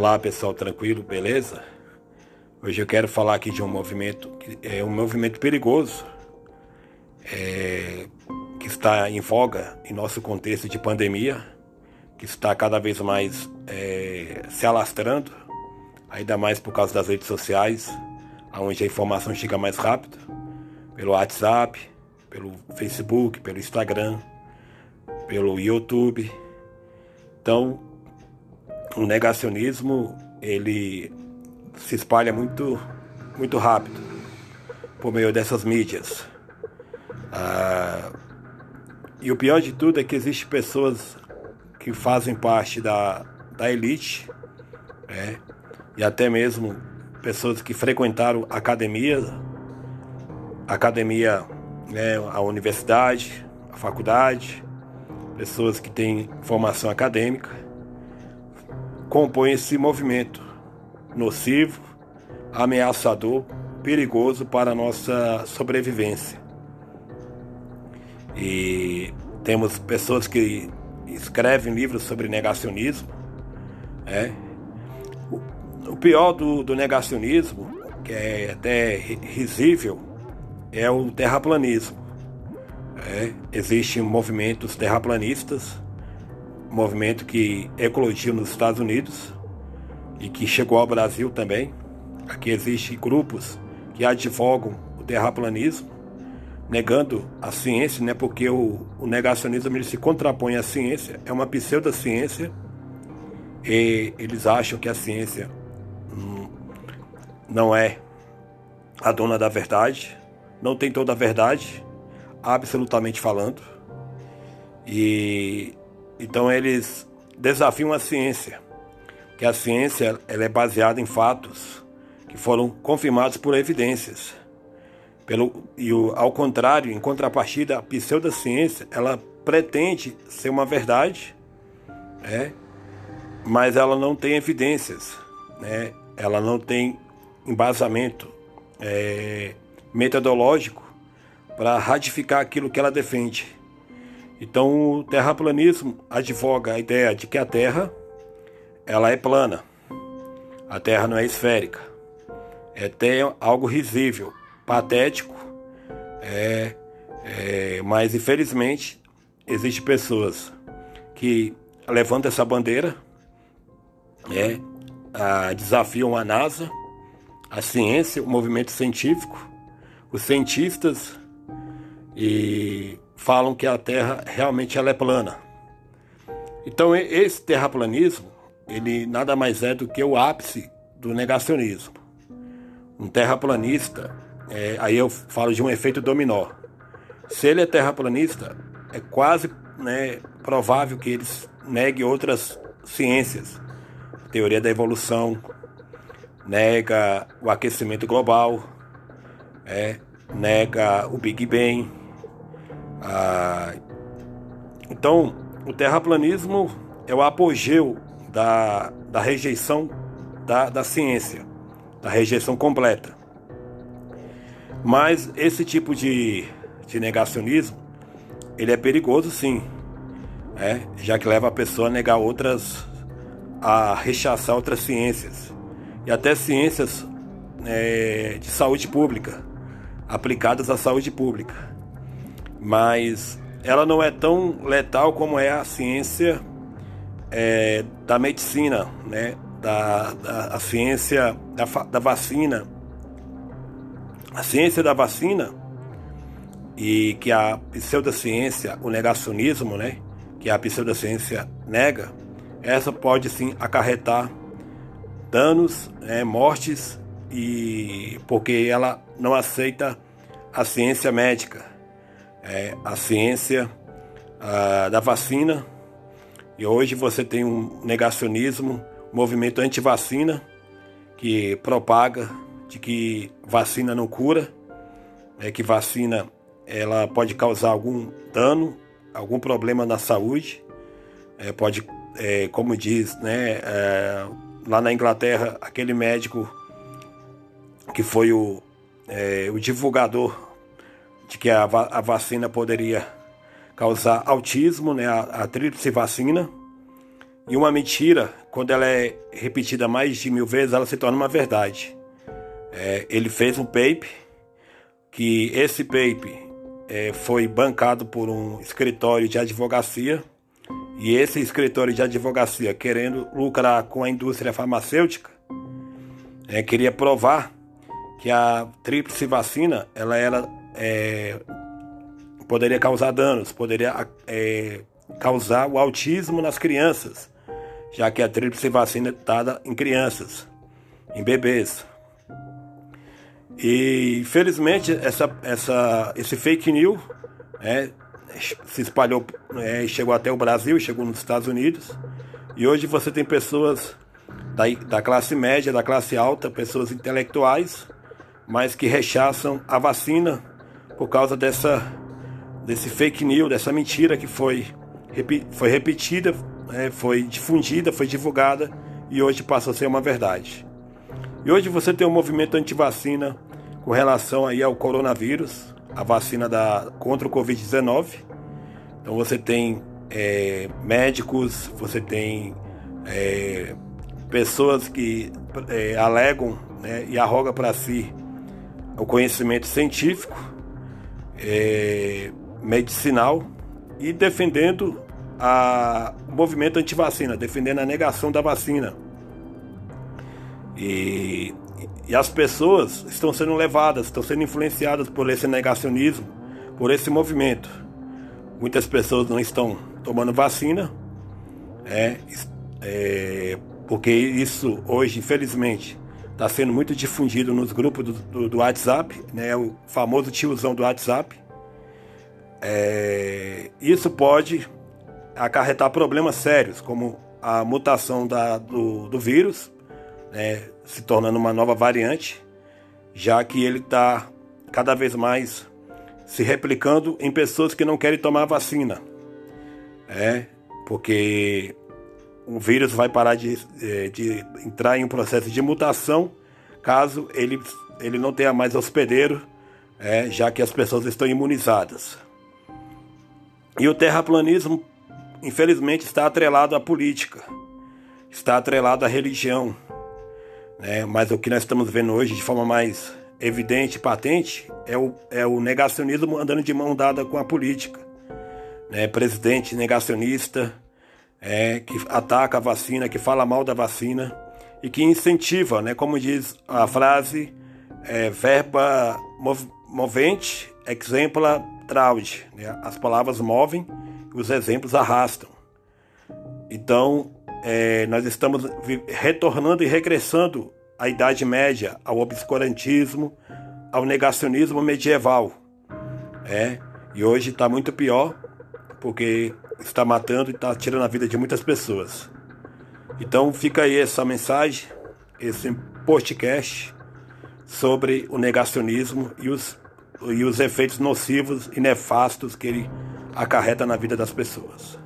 Olá pessoal, tranquilo, beleza? Hoje eu quero falar aqui de um movimento que é um movimento perigoso é, que está em voga em nosso contexto de pandemia, que está cada vez mais é, se alastrando, ainda mais por causa das redes sociais, onde a informação chega mais rápido, pelo WhatsApp, pelo Facebook, pelo Instagram, pelo YouTube. Então, o negacionismo ele se espalha muito, muito rápido por meio dessas mídias. Ah, e o pior de tudo é que existem pessoas que fazem parte da, da elite, né? e até mesmo pessoas que frequentaram academia, academia, né, a universidade, a faculdade, pessoas que têm formação acadêmica compõe esse movimento nocivo, ameaçador, perigoso para a nossa sobrevivência. E temos pessoas que escrevem livros sobre negacionismo. É. O, o pior do, do negacionismo, que é até risível, é o terraplanismo. É. Existem movimentos terraplanistas movimento que eclodiu nos Estados Unidos e que chegou ao Brasil também. Aqui existem grupos que advogam o terraplanismo, negando a ciência, né, porque o, o negacionismo ele se contrapõe à ciência, é uma pseudociência, e eles acham que a ciência hum, não é a dona da verdade, não tem toda a verdade, absolutamente falando. E então eles desafiam a ciência, que a ciência ela é baseada em fatos que foram confirmados por evidências. Pelo, e o, ao contrário, em contrapartida, a pseudociência ela pretende ser uma verdade, né? mas ela não tem evidências, né? ela não tem embasamento é, metodológico para ratificar aquilo que ela defende. Então, o terraplanismo advoga a ideia de que a Terra ela é plana. A Terra não é esférica. É até algo risível, patético, é, é, mas infelizmente existem pessoas que levantam essa bandeira, é, a, desafiam a NASA, a ciência, o movimento científico, os cientistas e falam que a Terra realmente ela é plana. Então esse terraplanismo, ele nada mais é do que o ápice do negacionismo. Um terraplanista, é, aí eu falo de um efeito dominó. Se ele é terraplanista, é quase né, provável que ele negue outras ciências. Teoria da evolução, nega o aquecimento global, é, nega o Big Bang, ah, então, o terraplanismo é o apogeu da, da rejeição da, da ciência, da rejeição completa. Mas esse tipo de, de negacionismo, ele é perigoso sim, é, já que leva a pessoa a negar outras, a rechaçar outras ciências, e até ciências é, de saúde pública, aplicadas à saúde pública mas ela não é tão letal como é a ciência é, da medicina, né? da, da a ciência da, da vacina. A ciência da vacina e que a pseudociência, o negacionismo, né? que a pseudociência nega, essa pode sim acarretar danos, né, mortes e porque ela não aceita a ciência médica é, a ciência a, da vacina. E hoje você tem um negacionismo, um movimento anti-vacina, que propaga de que vacina não cura, é que vacina ela pode causar algum dano, algum problema na saúde, é, pode, é, como diz, né, é, lá na Inglaterra, aquele médico que foi o, é, o divulgador de que a, a vacina poderia causar autismo, né, a, a tríplice vacina, e uma mentira quando ela é repetida mais de mil vezes, ela se torna uma verdade. É, ele fez um paper, que esse paper é, foi bancado por um escritório de advocacia, e esse escritório de advocacia, querendo lucrar com a indústria farmacêutica, é, queria provar que a tríplice vacina ela era, é, poderia causar danos, poderia é, causar o autismo nas crianças, já que a tríplice vacina é dada em crianças, em bebês. E infelizmente essa, essa, esse fake news é, se espalhou, é, chegou até o Brasil, chegou nos Estados Unidos. E hoje você tem pessoas da, da classe média, da classe alta, pessoas intelectuais, mas que rechaçam a vacina por causa dessa, desse fake news, dessa mentira que foi, foi repetida, é, foi difundida, foi divulgada e hoje passa a ser uma verdade. E hoje você tem um movimento anti-vacina com relação aí ao coronavírus, a vacina da, contra o Covid-19. Então você tem é, médicos, você tem é, pessoas que é, alegam né, e arrogam para si o conhecimento científico, é, medicinal e defendendo a, o movimento anti-vacina, defendendo a negação da vacina. E e as pessoas estão sendo levadas, estão sendo influenciadas por esse negacionismo, por esse movimento. Muitas pessoas não estão tomando vacina, é, é porque isso hoje, infelizmente, está sendo muito difundido nos grupos do, do, do, WhatsApp, né, o famoso tiozão do WhatsApp. É, isso pode acarretar problemas sérios, como a mutação da, do, do vírus, né, se tornando uma nova variante, já que ele está cada vez mais se replicando em pessoas que não querem tomar vacina. É, porque o vírus vai parar de, é, de entrar em um processo de mutação caso ele, ele não tenha mais hospedeiro, é, já que as pessoas estão imunizadas. E o terraplanismo, infelizmente, está atrelado à política, está atrelado à religião, né? Mas o que nós estamos vendo hoje de forma mais evidente e patente é o, é o negacionismo andando de mão dada com a política. Né? Presidente negacionista é, que ataca a vacina, que fala mal da vacina e que incentiva, né? como diz a frase, é, verba mov, movente, exempla traude. Né? As palavras movem e os exemplos arrastam. Então, é, nós estamos retornando e regressando à Idade Média, ao obscurantismo, ao negacionismo medieval. É, e hoje está muito pior, porque está matando e está tirando a vida de muitas pessoas. Então fica aí essa mensagem, esse podcast sobre o negacionismo e os, e os efeitos nocivos e nefastos que ele acarreta na vida das pessoas.